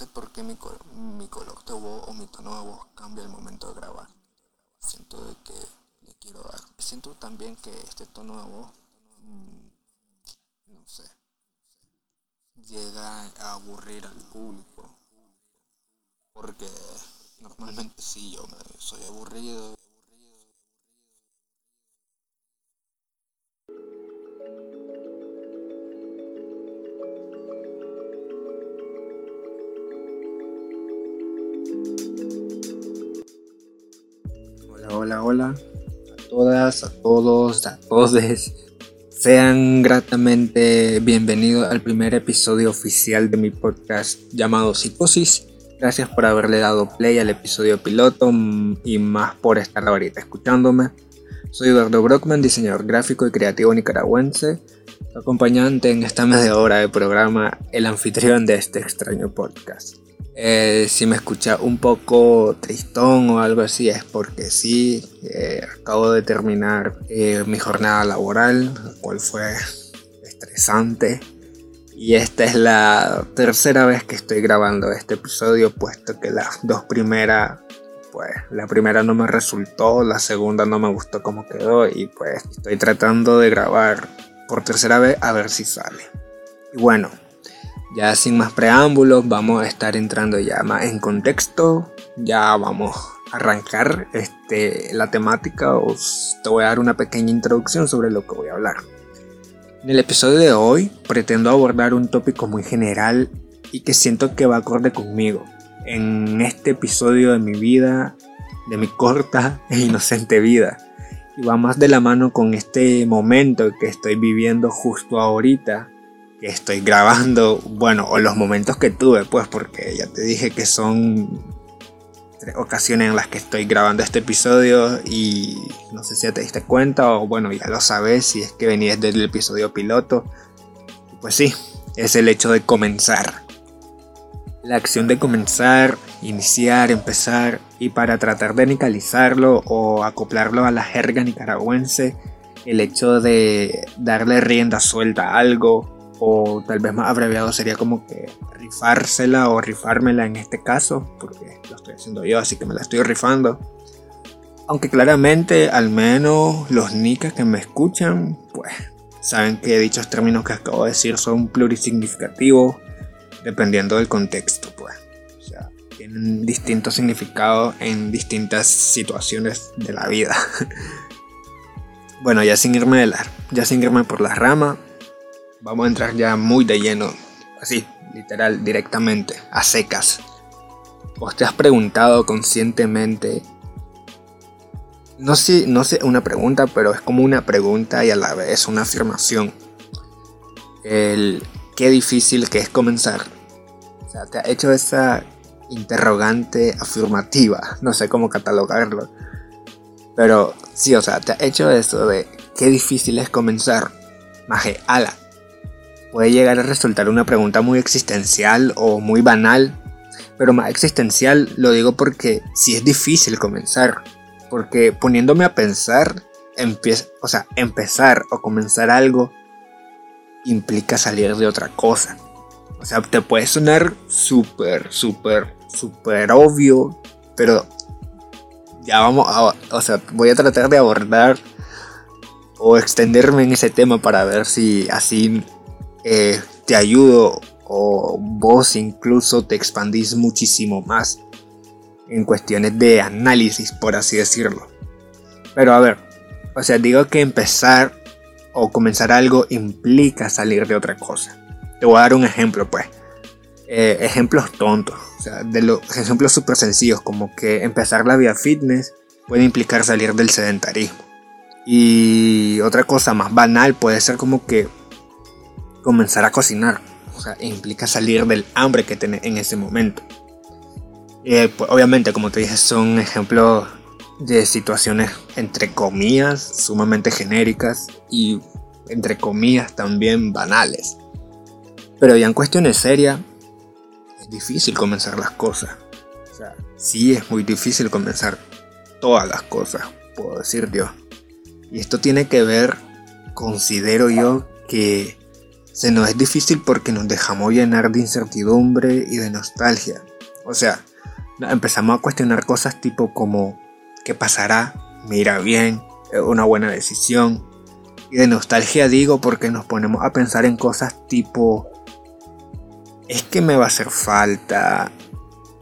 sé por qué mi, mi color de voz o mi tono de voz cambia al momento de grabar. Siento de que le quiero dar. Siento también que este tono de voz, mm, no sé, llega a aburrir al público. Porque normalmente sí, yo me, soy aburrido hola, a todas, a todos, a todos. Sean gratamente bienvenidos al primer episodio oficial de mi podcast llamado Psicosis. Gracias por haberle dado play al episodio piloto y más por estar ahorita escuchándome. Soy Eduardo Brockman, diseñador gráfico y creativo nicaragüense, acompañante en esta media hora de programa, el anfitrión de este extraño podcast. Eh, si me escucha un poco tristón o algo así es porque sí, eh, acabo de terminar eh, mi jornada laboral, la cual fue estresante. Y esta es la tercera vez que estoy grabando este episodio, puesto que las dos primeras, pues la primera no me resultó, la segunda no me gustó como quedó y pues estoy tratando de grabar por tercera vez a ver si sale. Y bueno, ya sin más preámbulos, vamos a estar entrando ya más en contexto. Ya vamos a arrancar este, la temática. Os te voy a dar una pequeña introducción sobre lo que voy a hablar. En el episodio de hoy pretendo abordar un tópico muy general y que siento que va acorde conmigo. En este episodio de mi vida, de mi corta e inocente vida. Y va más de la mano con este momento que estoy viviendo justo ahorita que estoy grabando, bueno, o los momentos que tuve, pues, porque ya te dije que son tres ocasiones en las que estoy grabando este episodio y no sé si ya te diste cuenta o bueno, ya lo sabes si es que venías del episodio piloto. Pues sí, es el hecho de comenzar. La acción de comenzar, iniciar, empezar y para tratar de nicalizarlo o acoplarlo a la jerga nicaragüense, el hecho de darle rienda suelta a algo o tal vez más abreviado sería como que rifársela o rifármela en este caso, porque lo estoy haciendo yo, así que me la estoy rifando. Aunque claramente, al menos los nicas que me escuchan, pues saben que dichos términos que acabo de decir son plurisignificativos, dependiendo del contexto, pues. O sea, tienen distintos significados en distintas situaciones de la vida. bueno, ya sin irme de la, ya sin irme por la rama, vamos a entrar ya muy de lleno, así, literal, directamente, a secas. ¿Vos te has preguntado conscientemente? No sé, no sé, una pregunta, pero es como una pregunta y a la vez una afirmación. El qué difícil que es comenzar. O sea, te ha hecho esa interrogante afirmativa. No sé cómo catalogarlo. Pero sí, o sea, te ha hecho eso de qué difícil es comenzar. Maje, ala, puede llegar a resultar una pregunta muy existencial o muy banal, pero más existencial lo digo porque sí es difícil comenzar, porque poniéndome a pensar, o sea, empezar o comenzar algo implica salir de otra cosa. O sea, te puede sonar súper, súper, súper obvio, pero ya vamos a, o sea, voy a tratar de abordar o extenderme en ese tema para ver si así eh, te ayudo o vos incluso te expandís muchísimo más en cuestiones de análisis, por así decirlo. Pero a ver, o sea, digo que empezar o comenzar algo implica salir de otra cosa. Te voy a dar un ejemplo, pues. Eh, ejemplos tontos, o sea, de los ejemplos súper sencillos, como que empezar la vida fitness puede implicar salir del sedentarismo. Y otra cosa más banal puede ser como que comenzar a cocinar. O sea, implica salir del hambre que tenés en ese momento. Eh, pues, obviamente, como te dije, son ejemplos de situaciones entre comillas sumamente genéricas y entre comillas también banales. Pero ya en cuestiones serias, es difícil comenzar las cosas. O sea, sí es muy difícil comenzar todas las cosas, puedo decir yo. Y esto tiene que ver, considero yo, que se nos es difícil porque nos dejamos llenar de incertidumbre y de nostalgia. O sea, empezamos a cuestionar cosas tipo como ¿qué pasará? ¿Me irá bien? ¿Es una buena decisión? Y de nostalgia digo porque nos ponemos a pensar en cosas tipo ¿es que me va a hacer falta?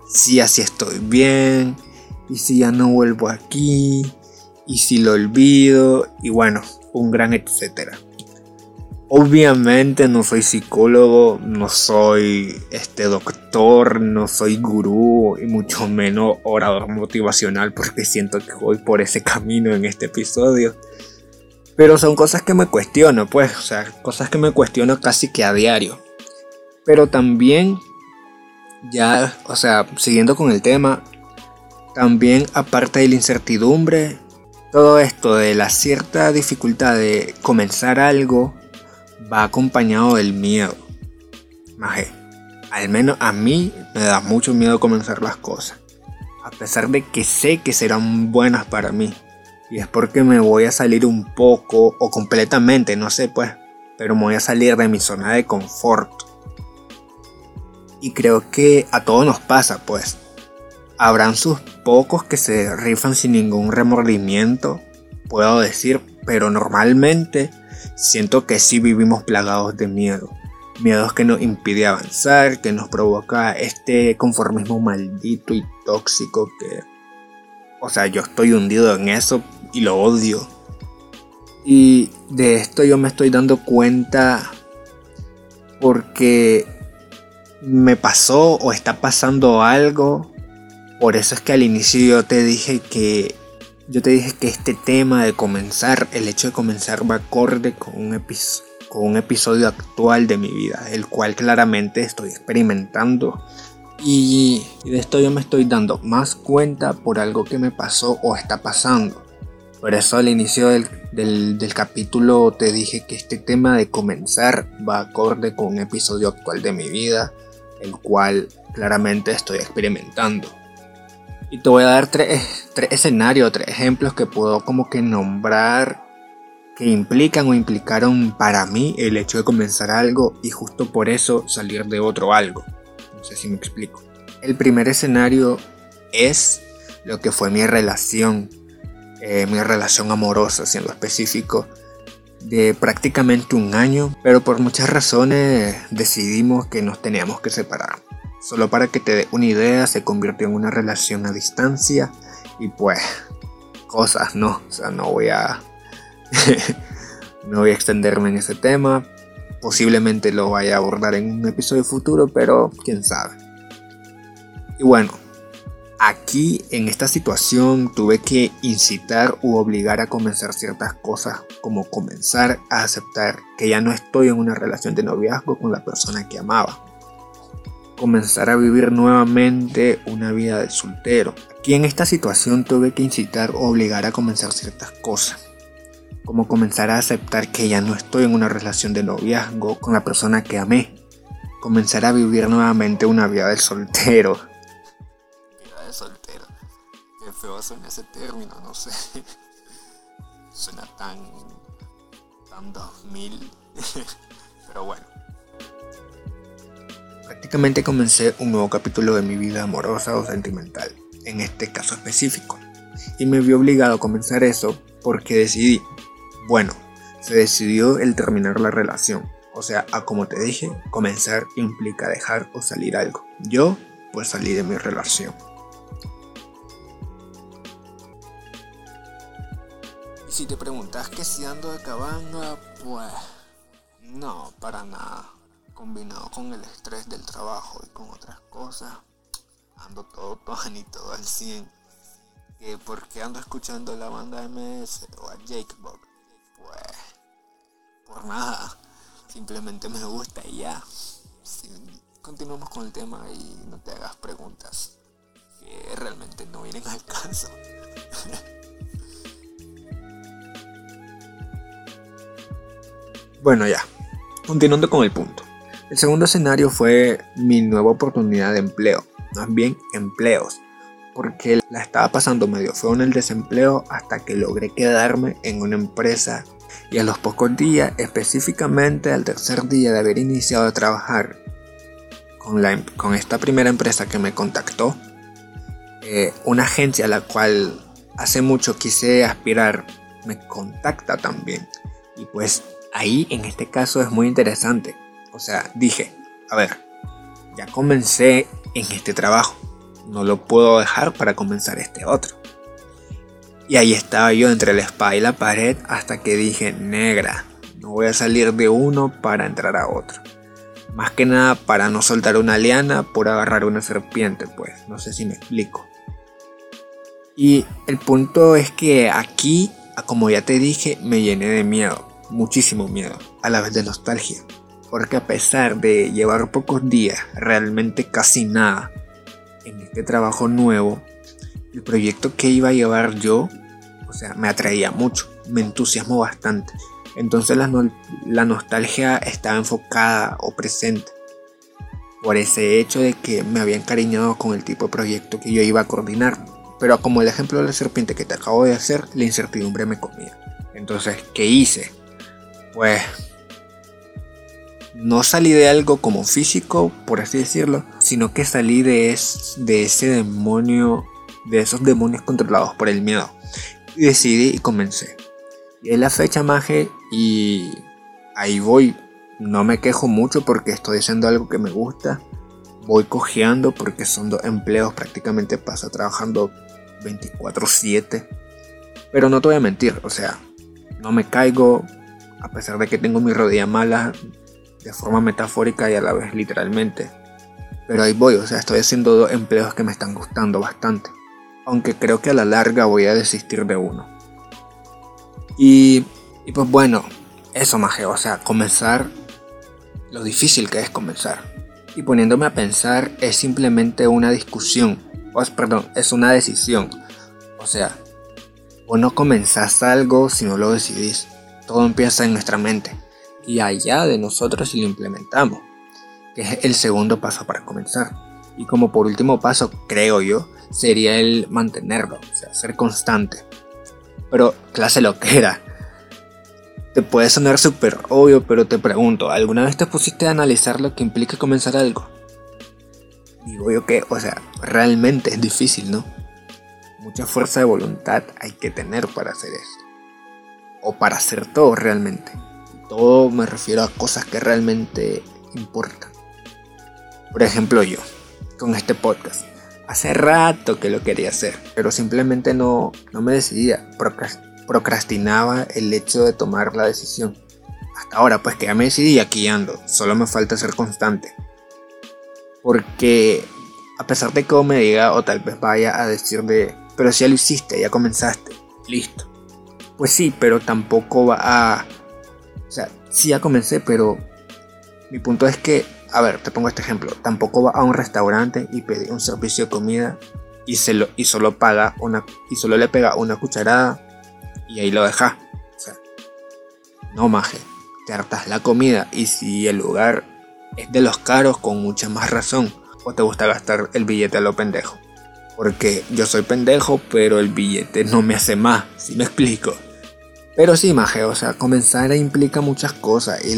Si así estoy bien, y si ya no vuelvo aquí, y si lo olvido, y bueno, un gran etcétera. Obviamente no soy psicólogo, no soy este doctor, no soy gurú y mucho menos orador motivacional porque siento que voy por ese camino en este episodio. Pero son cosas que me cuestiono, pues, o sea, cosas que me cuestiono casi que a diario. Pero también ya, o sea, siguiendo con el tema, también aparte de la incertidumbre, todo esto de la cierta dificultad de comenzar algo va acompañado del miedo. Maje, al menos a mí me da mucho miedo comenzar las cosas. A pesar de que sé que serán buenas para mí. Y es porque me voy a salir un poco o completamente, no sé pues. Pero me voy a salir de mi zona de confort. Y creo que a todos nos pasa pues. Habrán sus pocos que se rifan sin ningún remordimiento, puedo decir, pero normalmente siento que sí vivimos plagados de miedo. Miedos que nos impide avanzar, que nos provoca este conformismo maldito y tóxico que... O sea, yo estoy hundido en eso y lo odio. Y de esto yo me estoy dando cuenta porque me pasó o está pasando algo. Por eso es que al inicio yo te dije que yo te dije que este tema de comenzar, el hecho de comenzar va acorde con un, con un episodio actual de mi vida, el cual claramente estoy experimentando. Y, de esto yo me estoy dando más cuenta por algo que me pasó o está pasando. Por eso al inicio del, del, capítulo te dije que este tema de comenzar va acorde con un episodio actual de mi vida, el cual claramente estoy experimentando. Y te voy a dar tres, tres escenarios, tres ejemplos que puedo como que nombrar que implican o implicaron para mí el hecho de comenzar algo y justo por eso salir de otro algo. No sé si me explico. El primer escenario es lo que fue mi relación, eh, mi relación amorosa, siendo específico, de prácticamente un año, pero por muchas razones decidimos que nos teníamos que separar. Solo para que te dé una idea, se convirtió en una relación a distancia y pues cosas, ¿no? O sea, no voy a no voy a extenderme en ese tema. Posiblemente lo vaya a abordar en un episodio futuro, pero quién sabe. Y bueno, aquí en esta situación tuve que incitar u obligar a comenzar ciertas cosas, como comenzar a aceptar que ya no estoy en una relación de noviazgo con la persona que amaba comenzar a vivir nuevamente una vida de soltero. Aquí en esta situación tuve que incitar o obligar a comenzar ciertas cosas, como comenzar a aceptar que ya no estoy en una relación de noviazgo con la persona que amé, comenzar a vivir nuevamente una vida de soltero. Vida de soltero, qué feo suena ese término, no sé, suena tan, tan 2000, pero bueno. Prácticamente comencé un nuevo capítulo de mi vida amorosa o sentimental, en este caso específico. Y me vi obligado a comenzar eso porque decidí, bueno, se decidió el terminar la relación. O sea, a como te dije, comenzar implica dejar o salir algo. Yo, pues salí de mi relación. Si te preguntas que si ando de pues no, para nada combinado con el estrés del trabajo y con otras cosas, ando todo y todo al 100. Que porque ando escuchando la banda MS o a Jake Bob, pues por nada, simplemente me gusta y ya. continuamos con el tema y no te hagas preguntas que realmente no vienen al caso. bueno ya, continuando con el punto. El segundo escenario fue mi nueva oportunidad de empleo, más bien empleos, porque la estaba pasando medio feo en el desempleo hasta que logré quedarme en una empresa Y a los pocos días, específicamente al tercer día de haber iniciado a trabajar con, la, em, con esta primera empresa que me contactó, eh, una agencia a la cual hace mucho quise aspirar me contacta también. Y pues ahí en este caso es muy interesante. O sea, dije, a ver, ya comencé en este trabajo. No lo puedo dejar para comenzar este otro. Y ahí estaba yo entre la espada y la pared hasta que dije, negra, no voy a salir de uno para entrar a otro. Más que nada para no soltar una liana por agarrar una serpiente, pues, no sé si me explico. Y el punto es que aquí, como ya te dije, me llené de miedo, muchísimo miedo, a la vez de nostalgia. Porque a pesar de llevar pocos días, realmente casi nada, en este trabajo nuevo, el proyecto que iba a llevar yo, o sea, me atraía mucho, me entusiasmó bastante. Entonces la, nostalgia estaba enfocada o presente por ese hecho de que me había encariñado con el tipo de proyecto que yo iba a coordinar. Pero como el ejemplo de la serpiente que te acabo de hacer, la incertidumbre me comía. Entonces, ¿qué hice? Pues no salí de algo como físico, por así decirlo, sino que salí de, de ese demonio, de esos demonios controlados por el miedo. Y decidí y comencé. Y es la fecha maje y ahí voy. No me quejo mucho porque estoy haciendo algo que me gusta. Voy cojeando porque son dos empleos, prácticamente pasa trabajando 24/7. Pero no te voy a mentir, o sea, no me caigo, a pesar de que tengo mi rodilla mala, de forma metafórica y a la vez literalmente. Pero ahí voy, o sea, estoy haciendo dos empleos que me están gustando bastante. Aunque creo que a la larga voy a desistir de uno. Y, y pues bueno, eso maje, o sea, comenzar lo difícil que es comenzar. Y poniéndome a pensar es simplemente una discusión, o perdón, es una decisión. O sea, vos no comenzás algo si no lo decidís. Todo empieza en nuestra mente y allá de nosotros si lo implementamos, que es el segundo paso para comenzar. Y como por último paso, creo yo, sería el mantenerlo, o sea, ser constante. Pero clase lo que era. Te puede sonar súper obvio, pero te pregunto, ¿alguna vez te pusiste a analizar lo que implica comenzar algo? Digo yo que, o sea, realmente es difícil, ¿no? Mucha fuerza de voluntad hay que tener para hacer esto. O para hacer todo realmente. Todo me refiero a cosas que realmente importan. Por ejemplo yo, con este podcast. Hace rato que lo quería hacer, pero simplemente no, no me decidía. Procrastinaba el hecho de tomar la decisión. Hasta ahora, pues que ya me decidí, aquí ando. Solo me falta ser constante. Porque a pesar de que me diga, o tal vez vaya a decir de, pero si ya lo hiciste, ya comenzaste, listo. Pues sí, pero tampoco va a o sea, sí ya comencé, pero mi punto es que, a ver, te pongo este ejemplo. Tampoco va a un restaurante y pide un servicio de comida y, se lo, y solo paga una y solo le pega una cucharada y ahí lo deja. O sea, no maje, te hartas la comida y si el lugar es de los caros con mucha más razón o te gusta gastar el billete a lo pendejo. Porque yo soy pendejo, pero el billete no me hace más, si me explico. Pero sí, maje, o sea, comenzar implica muchas cosas y,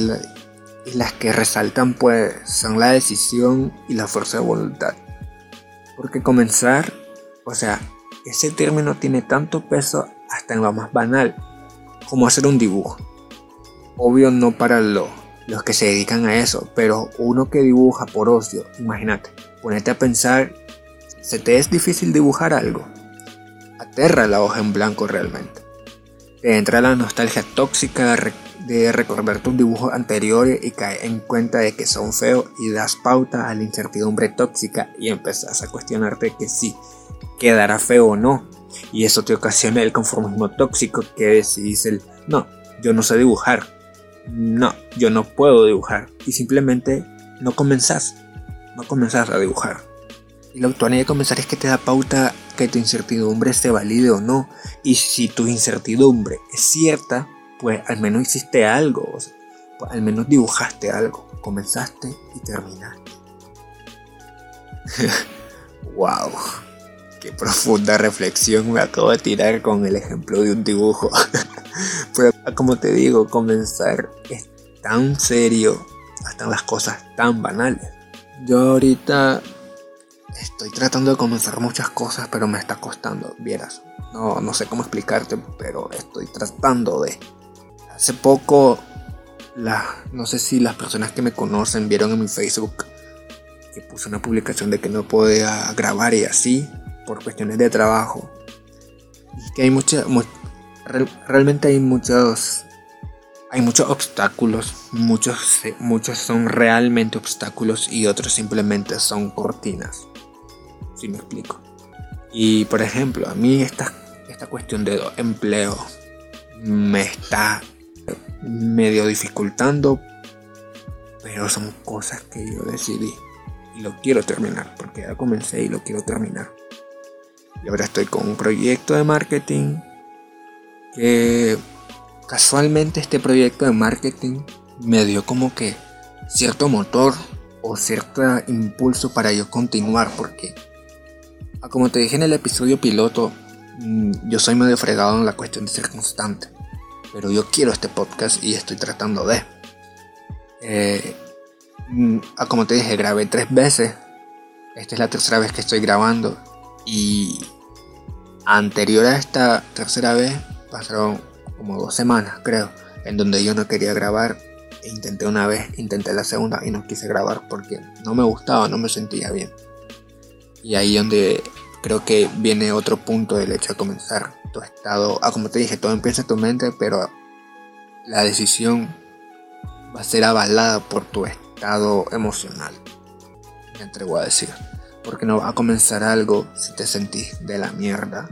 las que resaltan pues son la decisión y la fuerza de voluntad. Porque comenzar, o sea, ese término tiene tanto peso hasta en lo más banal, como hacer un dibujo. Obvio no para los que se dedican a eso, pero uno que dibuja por ocio, imagínate, ponete a pensar, ¿se te es difícil dibujar algo? Aterra la hoja en blanco realmente. Te entra la nostalgia tóxica de recordar tus dibujos anteriores y caer en cuenta de que son feos y das pauta a la incertidumbre tóxica y empezás a cuestionarte que si quedará feo o no. Y eso te ocasiona el conformismo tóxico que decidís el no, yo no sé dibujar. No, yo no puedo dibujar. Y simplemente no comenzás. No comenzás a dibujar. Y lo que de comenzar es que te da pauta que tu incertidumbre se valide o no. Y si tu incertidumbre es cierta, pues al menos hiciste algo. pues al menos dibujaste algo. Comenzaste y terminaste. wow. Qué profunda reflexión me acabo de tirar con el ejemplo de un dibujo. Pero como te digo, comenzar es tan serio, hasta las cosas tan banales. Yo ahorita estoy tratando de comenzar muchas cosas, pero me está costando, vieras. No, no sé cómo explicarte, pero estoy tratando de. Hace poco, la, no sé si las personas que me conocen vieron en mi Facebook que puse una publicación de que no podía grabar y así por cuestiones de trabajo. Que hay muchas, realmente hay muchos, hay muchos obstáculos, muchos, muchos son realmente obstáculos y otros simplemente son cortinas. Si me explico. Y por ejemplo, a mí esta, esta cuestión de empleo me está medio dificultando, pero son cosas que yo decidí y lo quiero terminar, porque ya comencé y lo quiero terminar. Y ahora estoy con un proyecto de marketing que casualmente este proyecto de marketing me dio como que cierto motor o cierto impulso para yo continuar porque como te dije en el episodio piloto mm, yo soy medio fregado en la cuestión de ser constante pero yo quiero este podcast y estoy tratando de eh, mm, ah, como te dije grabé tres veces esta es la tercera vez que estoy grabando y anterior a esta tercera vez pasaron como dos semanas, creo, en donde yo no quería grabar. Intenté una vez, intenté la segunda y no quise grabar porque no me gustaba, no me sentía bien. Y ahí donde creo que viene otro punto del hecho de comenzar. Tu estado, ah, como te dije, todo empieza en tu mente, pero la decisión va a ser avalada por tu estado emocional. Me entrego a decir. Porque no va a comenzar algo si te sentís de la mierda.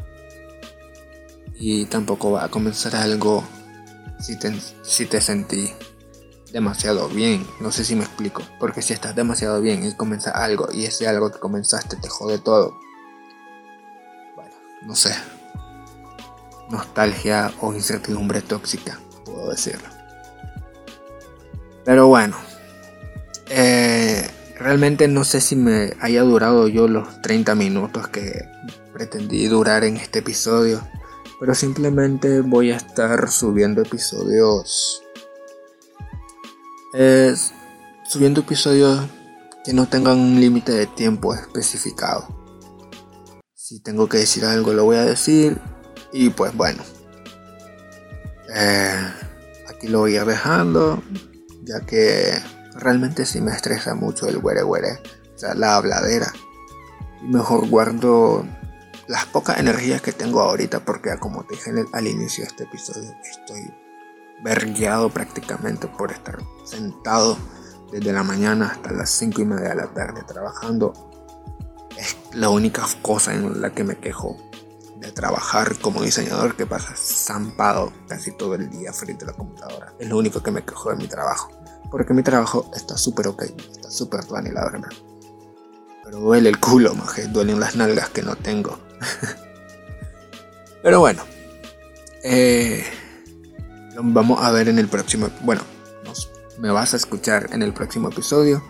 Y tampoco va a comenzar algo si te, si te sentís demasiado bien. No sé si me explico. Porque si estás demasiado bien y comienza algo y ese algo que comenzaste te jode todo. Bueno, no sé. Nostalgia o incertidumbre tóxica, puedo decirlo. Pero bueno. Eh, Realmente no sé si me haya durado yo los 30 minutos que pretendí durar en este episodio. Pero simplemente voy a estar subiendo episodios. Es subiendo episodios que no tengan un límite de tiempo especificado. Si tengo que decir algo lo voy a decir. Y pues bueno. Eh, aquí lo voy a ir dejando. Ya que realmente sí me estresa mucho el güere güere, o sea, la habladera. Mejor guardo las pocas energías que tengo ahorita porque como te dije al inicio de este episodio, estoy vergueado prácticamente por estar sentado desde la mañana hasta las 5 y media de la tarde trabajando. Es la única cosa en la que me quejo de trabajar como diseñador que pasa zampado casi todo el día frente a la computadora. Es lo único que me quejo de mi trabajo. Porque mi trabajo está súper ok, está súper y la. Pero duele el culo, maje, duelen las nalgas que no tengo. Pero bueno, eh, vamos a ver en el próximo. Bueno, me vas a escuchar en el próximo episodio.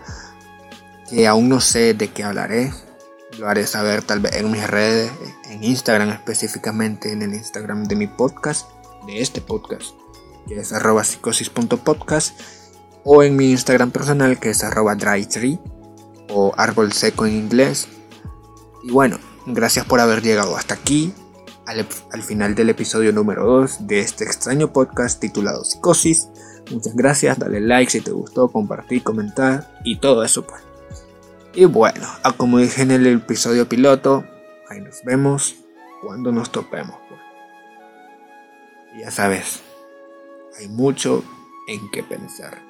Que aún no sé de qué hablaré. Lo haré saber tal vez en mis redes, en Instagram específicamente, en el Instagram de mi podcast, de este podcast, que es arroba psicosis.podcast o en mi Instagram personal que es arroba drytree o árbol seco en inglés. Y bueno, gracias por haber llegado hasta aquí, al, al, final del episodio número 2 de este extraño podcast titulado Psicosis. Muchas gracias, dale like si te gustó, compartir, comentar y todo eso pues. Y bueno, como dije en el episodio piloto, ahí nos vemos cuando nos topemos. Pues. Ya sabes, hay mucho en qué pensar.